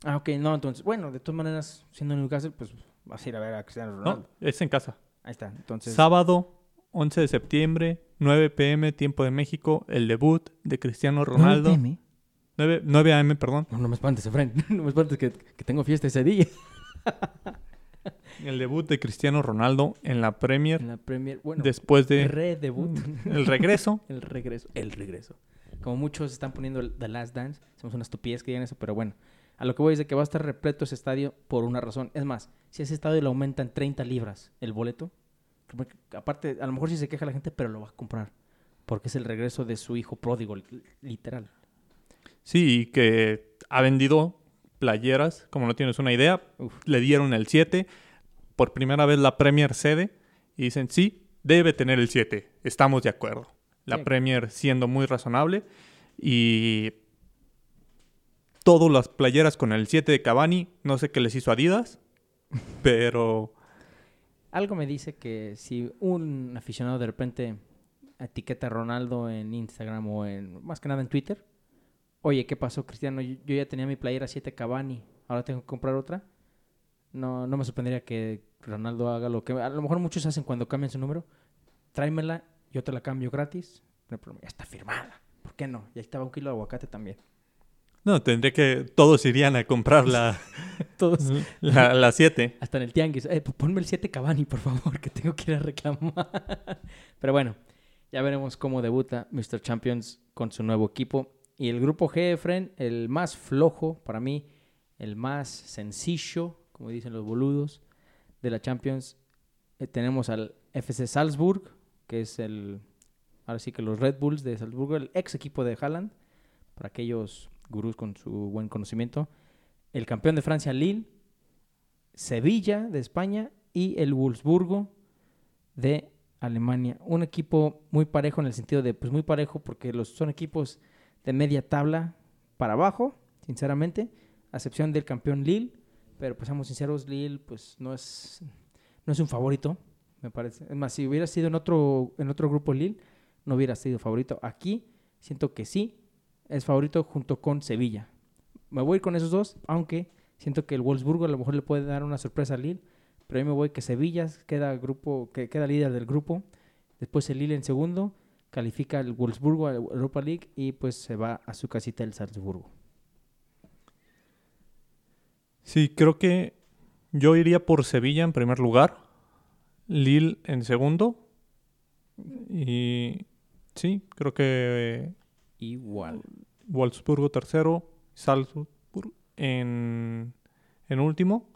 Ah, ok, no, entonces, bueno, de todas maneras, siendo en Newcastle, pues vas a ir a ver a Cristiano Ronaldo. No, es en casa. Ahí está, entonces... Sábado, 11 de septiembre, 9 pm, tiempo de México, el debut de Cristiano Ronaldo. 9 PM. 9, 9 am, perdón. No, no me espantes, Efraín. [laughs] No me espantes que, que tengo fiesta ese día. El debut de Cristiano Ronaldo en la Premier En la Premier. Bueno, después de re-debut. [laughs] el regreso. [laughs] el regreso. El regreso. Como muchos están poniendo The Last Dance. Somos una estupidez que digan eso, pero bueno. A lo que voy es de que va a estar repleto ese estadio por una razón. Es más, si ese estadio le aumentan 30 libras el boleto, aparte, a lo mejor sí se queja la gente, pero lo va a comprar. Porque es el regreso de su hijo pródigo, li- literal. Sí, y que ha vendido playeras, como no tienes una idea. Uf. Le dieron el 7. Por primera vez la Premier cede y dicen, sí, debe tener el 7. Estamos de acuerdo. La Sí. Premier siendo muy razonable y todas las playeras con el 7 de Cavani, no sé qué les hizo Adidas, [laughs] pero Algo me dice que si un aficionado de repente etiqueta a Ronaldo en Instagram o en más que nada en Twitter, oye, ¿qué pasó, Cristiano? Yo, ya tenía mi playera 7 Cavani, ahora tengo que comprar otra. No, no me sorprendería que Ronaldo haga lo que a lo mejor muchos hacen cuando cambian su número. Tráemela, yo te la cambio gratis. Está firmada. ¿Por qué no? Y ahí estaba un kilo de aguacate también. No, tendría que todos irían a comprar la [laughs] Todos. la, la 7. Hasta en el tianguis. Eh, ponme el 7 Cavani, por favor, que tengo que ir a reclamar. [laughs] Pero bueno, ya veremos cómo debuta Mr. Champions con su nuevo equipo. Y el grupo G, Fren, el más flojo para mí, el más sencillo, como dicen los boludos, de la Champions. Eh, tenemos al FC Salzburg, que es el, ahora sí que los Red Bulls de Salzburgo, el ex equipo de Haaland, para aquellos gurús con su buen conocimiento. El campeón de Francia, Lille, Sevilla de España y el Wolfsburgo de Alemania. Un equipo muy parejo en el sentido de, pues muy parejo porque los, son equipos de media tabla para abajo, sinceramente, a excepción del campeón Lille, pero pues seamos sinceros, Lille pues no es, no es un favorito, me parece. Es más, si hubiera sido en otro, en otro grupo Lille, no hubiera sido favorito. Aquí siento que sí, es favorito junto con Sevilla. Me voy a ir con esos dos, aunque siento que el Wolfsburgo a lo mejor le puede dar una sorpresa al Lille, pero yo me voy que Sevilla queda grupo, que queda líder del grupo, después el Lille en segundo, califica el Wolfsburgo a Europa League y pues se va a su casita el Salzburgo. Sí, creo que yo iría por Sevilla en primer lugar, Lille en segundo y sí, creo que Igual. Wolfsburgo tercero, Salzburg en, último.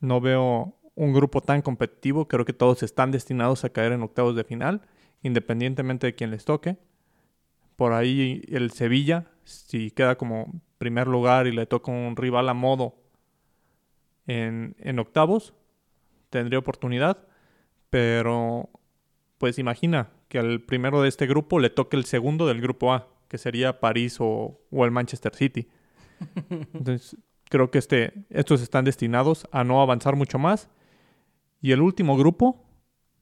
No veo un grupo tan competitivo, creo que todos están destinados a caer en octavos de final, independientemente de quién les toque. Por ahí el Sevilla, si queda como primer lugar y le toca un rival a modo en octavos, tendría oportunidad, pero pues imagina que al primero de este grupo le toque el segundo del grupo A, que sería París o, o el Manchester City. [laughs] Entonces, creo que este, estos están destinados a no avanzar mucho más. Y el último grupo,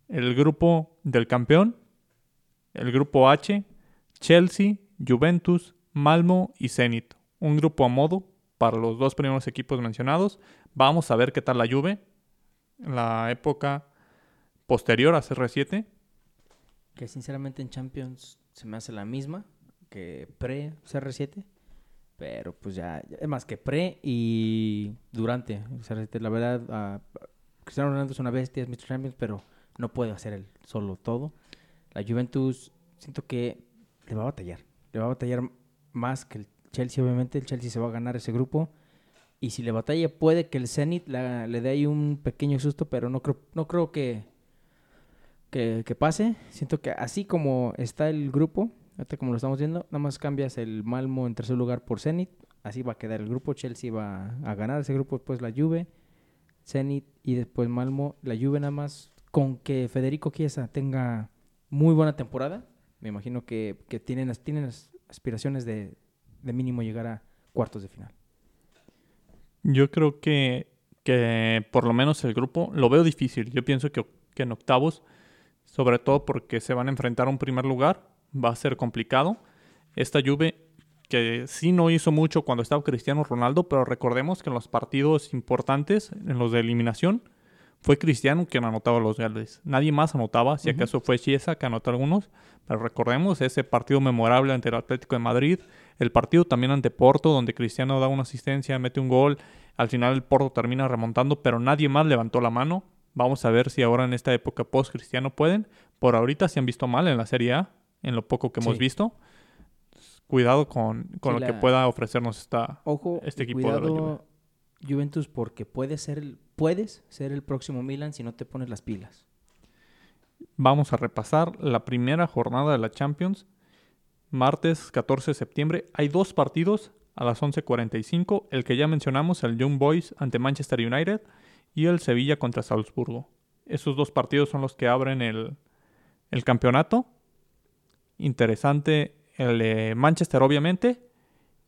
el grupo del campeón, el grupo H, Chelsea, Juventus, Malmo y Zenit. Un grupo a modo para los dos primeros equipos mencionados. Vamos a ver qué tal la Juve en la época posterior a CR7. Que sinceramente en Champions se me hace la misma que pre-CR7. Pero pues ya, es más que pre y durante. CR7, la verdad, Cristiano Ronaldo es una bestia, es Mr. Champions, pero no puede hacer el solo todo. La Juventus, siento que le va a batallar. Le va a batallar más que el Chelsea, obviamente. El Chelsea se va a ganar ese grupo. Y si le batalla, puede que el Zenit le dé ahí un pequeño susto, pero no creo, no creo que, que, pase. Siento que así como está el grupo, ahorita como lo estamos viendo, nada más cambias el Malmo en tercer lugar por Zenit. Así va a quedar el grupo. Chelsea va a ganar ese grupo, después la Juve, Zenit y después Malmo. La Juve nada más con que Federico Chiesa tenga muy buena temporada. Me imagino que, que tienen, tienen aspiraciones de, de mínimo llegar a cuartos de final. Yo creo que, que por lo menos el grupo lo veo difícil. Yo pienso que, en octavos, sobre todo porque se van a enfrentar a un primer lugar, va a ser complicado. Esta Juve que sí no hizo mucho cuando estaba Cristiano Ronaldo, pero recordemos que en los partidos importantes, en los de eliminación, fue Cristiano quien anotaba los goles. Nadie más anotaba, si acaso fue Chiesa que anotó algunos, pero recordemos ese partido memorable ante el Atlético de Madrid, el partido también ante Porto, donde Cristiano da una asistencia, mete un gol. Al final el Porto termina remontando, pero nadie más levantó la mano. Vamos a ver si ahora en esta época post-cristiano pueden. Por ahorita se han visto mal en la Serie A, en lo poco que hemos visto. Cuidado con, con lo que pueda ofrecernos esta, Ojo, este equipo de la Juventus, porque puede ser puedes ser el próximo Milan si no te pones las pilas. Vamos a repasar la primera jornada de la Champions martes 14 de septiembre. Hay dos partidos a las 11.45. El que ya mencionamos, el Young Boys ante Manchester United y el Sevilla contra Salzburgo. Esos dos partidos son los que abren el, el campeonato. Interesante el de Manchester, obviamente.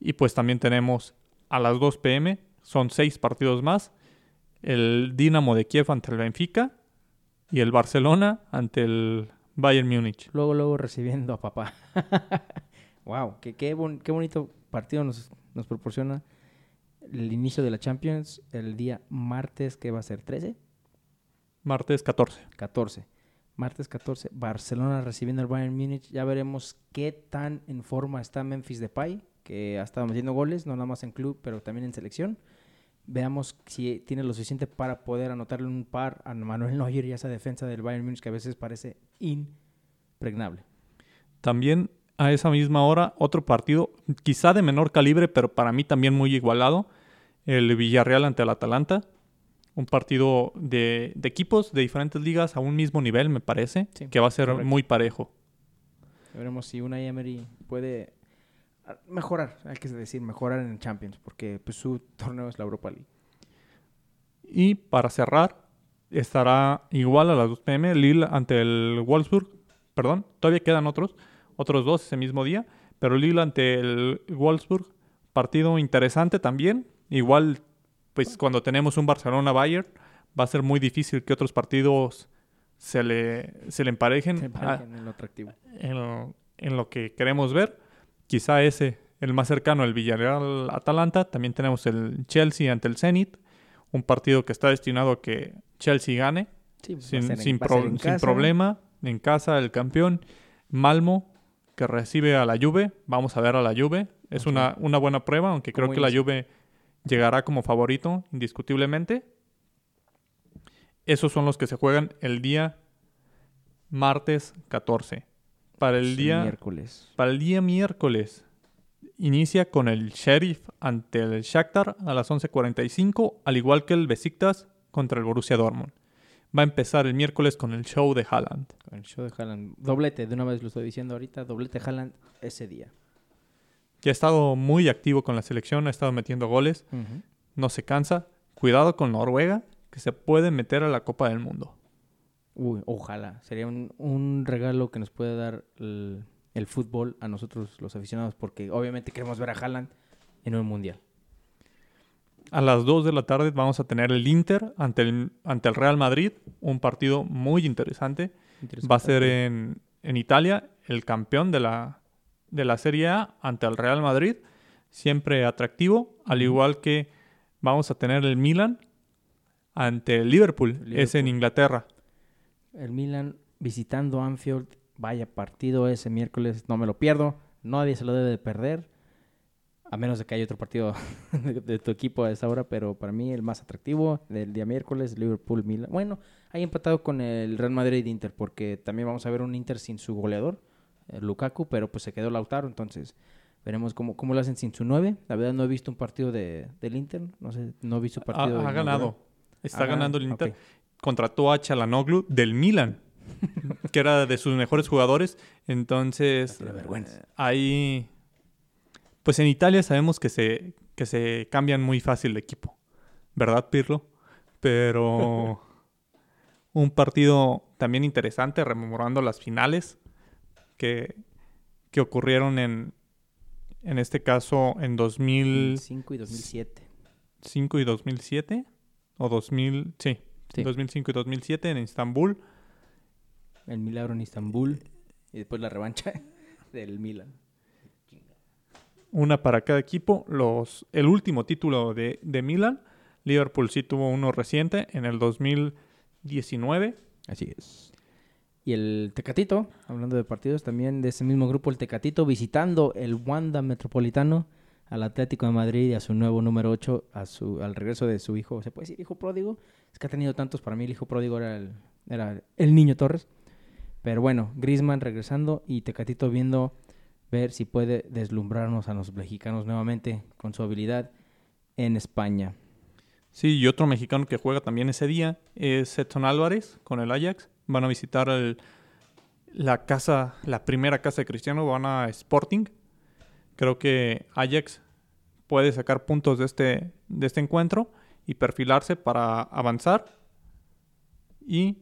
Y pues también tenemos a las 2 pm, son seis partidos más. El Dinamo de Kiev ante el Benfica y el Barcelona ante el Bayern Múnich. Luego, luego recibiendo a papá. [laughs] wow, qué, qué, bonito partido nos, nos, proporciona el inicio de la Champions el día martes, que va a ser 13. Martes 14. 14. Martes 14, Barcelona recibiendo al Bayern Múnich. Ya veremos qué tan en forma está Memphis Depay, que ha estado metiendo goles, no nada más en club, pero también en selección. Veamos si tiene lo suficiente para poder anotarle un par a Manuel Neuer y a esa defensa del Bayern Munich que a veces parece impregnable. También a esa misma hora otro partido, quizá de menor calibre, pero para mí también muy igualado, el Villarreal ante el Atalanta. Un partido de, equipos de diferentes ligas a un mismo nivel, me parece, que va a ser muy parejo. Veremos si una Emery puede mejorar, hay que decir, mejorar en Champions, porque pues, su torneo es la Europa League. Y para cerrar, estará igual a las 2 pm Lille ante el Wolfsburg. Perdón, todavía quedan otros, otros dos ese mismo día, pero Lille ante el Wolfsburg, partido interesante también. Igual, pues cuando tenemos un Barcelona-Bayern, va a ser muy difícil que otros partidos se le, se le emparejen, se emparejen en lo atractivo. en lo que queremos ver quizá ese, el más cercano, el Villarreal-Atalanta. También tenemos el Chelsea ante el Zenit, un partido que está destinado a que Chelsea gane sin, problema. En casa, el campeón. Malmo, que recibe a la Juve. Vamos a ver a la Juve. Es una, una, buena prueba, aunque creo que la Juve llegará como favorito, indiscutiblemente. Esos son los que se juegan el día martes 14 para el día miércoles. Para el día miércoles inicia con el Sheriff ante el Shakhtar a las 11:45, al igual que el Besiktas contra el Borussia Dortmund. Va a empezar el miércoles con el show de Haaland. el show de Haaland. Doblete, de una vez lo estoy diciendo ahorita, doblete Haaland ese día. Ya ha estado muy activo con la selección, ha estado metiendo goles, no se cansa. Cuidado con Noruega, que se puede meter a la Copa del Mundo. Uy, ojalá. Sería un, regalo que nos puede dar el, fútbol a nosotros los aficionados, porque obviamente queremos ver a Haaland en un mundial. A las 2 de la tarde vamos a tener el Inter ante el, ante el Real Madrid, un partido muy interesante. Va a ser en, en Italia el campeón de la, de la Serie A ante el Real Madrid, siempre atractivo, al igual que vamos a tener el Milan ante el Liverpool, es en Inglaterra. El Milan visitando Anfield, vaya partido ese miércoles, no me lo pierdo, nadie se lo debe de perder, a menos de que haya otro partido [laughs] de, tu equipo a esa hora, pero para mí el más atractivo del día miércoles, Liverpool-Milan. Bueno, hay empatado con el Real Madrid-Inter, porque también vamos a ver un Inter sin su goleador, Lukaku, pero pues se quedó Lautaro, entonces veremos cómo, cómo lo hacen sin su 9. La verdad no he visto un partido de, del Inter, no sé, no he visto partido. Ha, ha ganado, está ganando el Inter. Contrató a Chalanoglu del Milan, [laughs] que era de sus mejores jugadores, entonces ahí... Pues en Italia sabemos que se, que se cambian muy fácil de equipo, ¿verdad, Pirlo? Pero [laughs] un partido también interesante, rememorando las finales que, que ocurrieron en, en este caso en 2005 y 2007. 5 y 2007 o 2000, sí, 2005 y 2007 en Estambul. El milagro en Estambul y después la revancha [laughs] del Milan. Una para cada equipo. Los, el último título de, de Milan. Liverpool sí tuvo uno reciente en el 2019. Así es. Y el Tecatito, hablando de partidos, también de ese mismo grupo, el Tecatito, visitando el Wanda Metropolitano al Atlético de Madrid y a su nuevo número 8, a su, al regreso de su hijo, ¿se puede decir hijo pródigo? Es que ha tenido tantos, para mí el hijo pródigo era el, era el niño Torres. Pero bueno, Grisman regresando y Tecatito viendo ver si puede deslumbrarnos a los mexicanos nuevamente con su habilidad en España. Sí, y otro mexicano que juega también ese día es Edson Álvarez con el Ajax van a visitar la casa, la primera casa de Cristiano, van a Sporting. Creo que Ajax puede sacar puntos de este, de este encuentro y perfilarse para avanzar. Y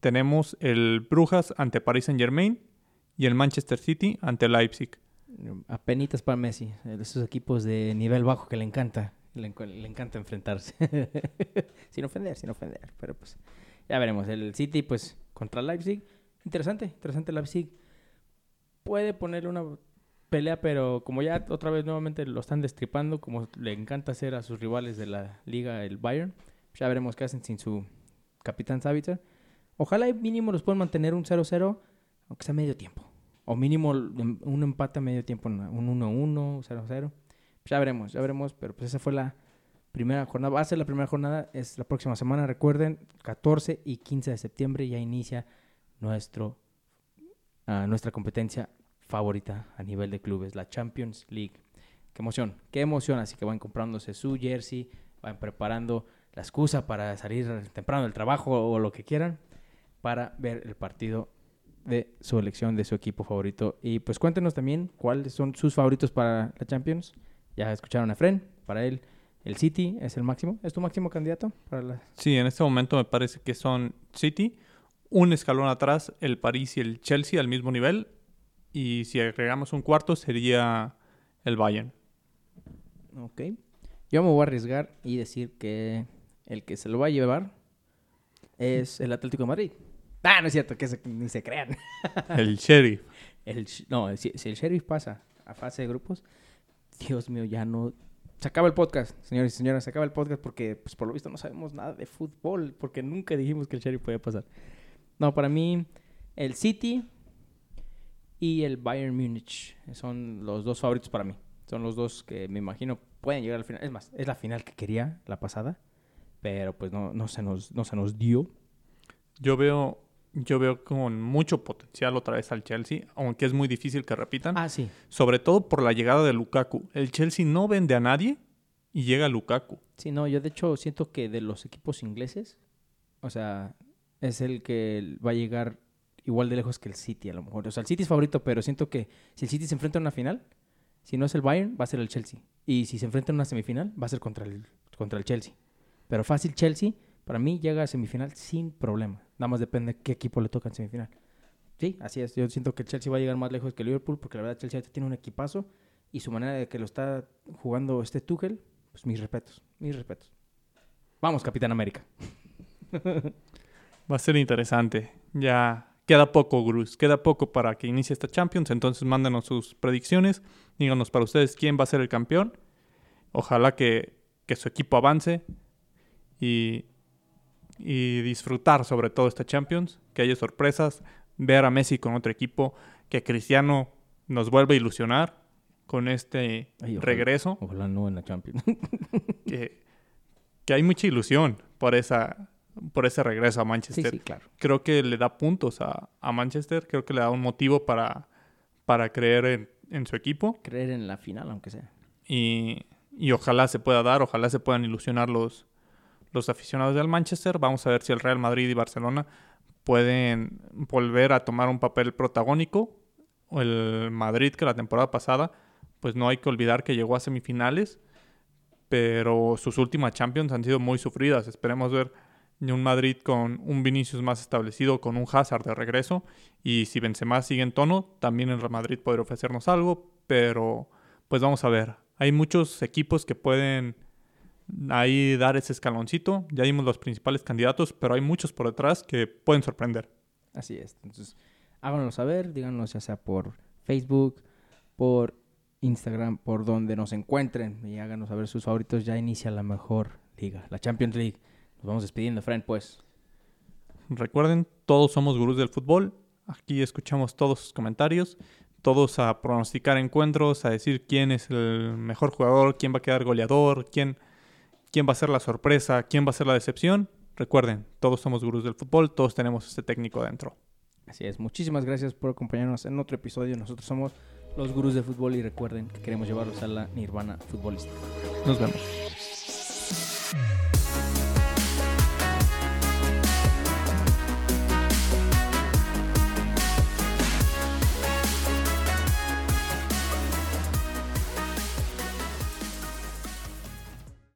tenemos el Brujas ante Paris Saint Germain y el Manchester City ante Leipzig. Apenitas para Messi, esos equipos de nivel bajo que le encanta, le, encanta enfrentarse. [laughs] sin ofender, sin ofender, pero pues ya veremos. El City, pues, contra Leipzig. Interesante, interesante Leipzig. Puede ponerle una pelea, pero como ya otra vez nuevamente lo están destripando, como le encanta hacer a sus rivales de la liga, el Bayern, ya veremos qué hacen sin su capitán Savitzer. Ojalá mínimo los puedan mantener un 0-0, aunque sea medio tiempo. O mínimo un empate a medio tiempo, un 1-1, 0-0. Ya veremos, ya veremos, pero pues esa fue la Primera jornada, va a ser la primera jornada, es la próxima semana, recuerden, 14 y 15 de septiembre ya inicia nuestro, uh, nuestra competencia favorita a nivel de clubes, la Champions League. Qué emoción, qué emoción, así que van comprándose su jersey, van preparando la excusa para salir temprano del trabajo o lo que quieran para ver el partido de su elección, de su equipo favorito. Y pues cuéntenos también cuáles son sus favoritos para la Champions. Ya escucharon a Fren, para él el City es el máximo. ¿Es tu máximo candidato para la... Sí, en este momento me parece que son City. Un escalón atrás, el París y el Chelsea al mismo nivel. Y si agregamos un cuarto, sería el Bayern. Ok. Yo me voy a arriesgar y decir que el que se lo va a llevar es el Atlético de Madrid. Ah, no es cierto, que ni se crean. [laughs] el Sheriff. El, no, si, si el Sheriff pasa a fase de grupos, Dios mío, ya no se acaba el podcast, señores y señoras, se acaba el podcast porque, pues, por lo visto no sabemos nada de fútbol, porque nunca dijimos que el Sheriff podía pasar. No, para mí, el City y el Bayern Múnich son los dos favoritos para mí. Son los dos que me imagino pueden llegar al final. Es más, es la final que quería la pasada, pero pues no, no, se, nos, no se nos dio. Yo veo yo veo con mucho potencial otra vez al Chelsea, aunque es muy difícil que repitan. Ah, sí. Sobre todo por la llegada de Lukaku. El Chelsea no vende a nadie y llega Lukaku. Sí, no, yo de hecho siento que de los equipos ingleses, o sea, es el que va a llegar igual de lejos que el City a lo mejor. O sea, el City es favorito, pero siento que si el City se enfrenta en una final, si no es el Bayern, va a ser el Chelsea. Y si se enfrenta en una semifinal, va a ser contra el, contra el Chelsea. Pero fácil Chelsea, para mí llega a semifinal sin problema. Nada más depende qué equipo le toca en semifinal. Sí, así es. Yo siento que el Chelsea va a llegar más lejos que Liverpool porque la verdad Chelsea tiene un equipazo y su manera de que lo está jugando este Tuchel, pues mis respetos, mis respetos. Vamos, Capitán América. [laughs] Va a ser interesante. Ya queda poco, Gruz. Queda poco para que inicie esta Champions. Entonces mándenos sus predicciones. Díganos para ustedes quién va a ser el campeón. Ojalá que, que su equipo avance. Y, y disfrutar sobre todo esta Champions. Que haya sorpresas. Ver a Messi con otro equipo. Que Cristiano nos vuelva a ilusionar con este Ay, ojalá. regreso. Ojalá no en la Champions. [laughs] Que, que hay mucha ilusión por esa por ese regreso a sí, Manchester. sí, claro. Creo que le da puntos a, a Manchester, creo que le da un motivo para, para creer en, en su equipo Creer en la final, aunque sea. y, y ojalá se pueda dar, ojalá se puedan ilusionar los, los aficionados del Manchester. Vamos a ver si el Real Madrid y Barcelona pueden volver a tomar un papel protagónico. El Madrid que la temporada pasada, pues no hay que olvidar que llegó a semifinales, pero sus últimas Champions han sido muy sufridas. Esperemos ver un Madrid con un Vinicius más establecido, con un Hazard de regreso, y si Benzema sigue en tono, también el Real Madrid podría ofrecernos algo, pero pues vamos a ver. Hay muchos equipos que pueden ahí dar ese escaloncito. Ya dimos los principales candidatos, pero hay muchos por detrás que pueden sorprender. Así es. Entonces, háganos saber, díganos ya sea por Facebook, por Instagram, por donde nos encuentren y háganos saber sus favoritos. Ya inicia la mejor liga, la Champions League. Nos vamos despidiendo, friend, pues. Recuerden, todos somos gurús del fútbol. Aquí escuchamos todos sus comentarios, todos a pronosticar encuentros, a decir quién es el mejor jugador, quién va a quedar goleador, quién, quién va a ser la sorpresa, quién va a ser la decepción. Recuerden, todos somos gurús del fútbol, todos tenemos este técnico dentro. Así es. Muchísimas gracias por acompañarnos en otro episodio. Nosotros somos los gurús de fútbol y recuerden que queremos llevarlos a la nirvana futbolística. Nos vemos.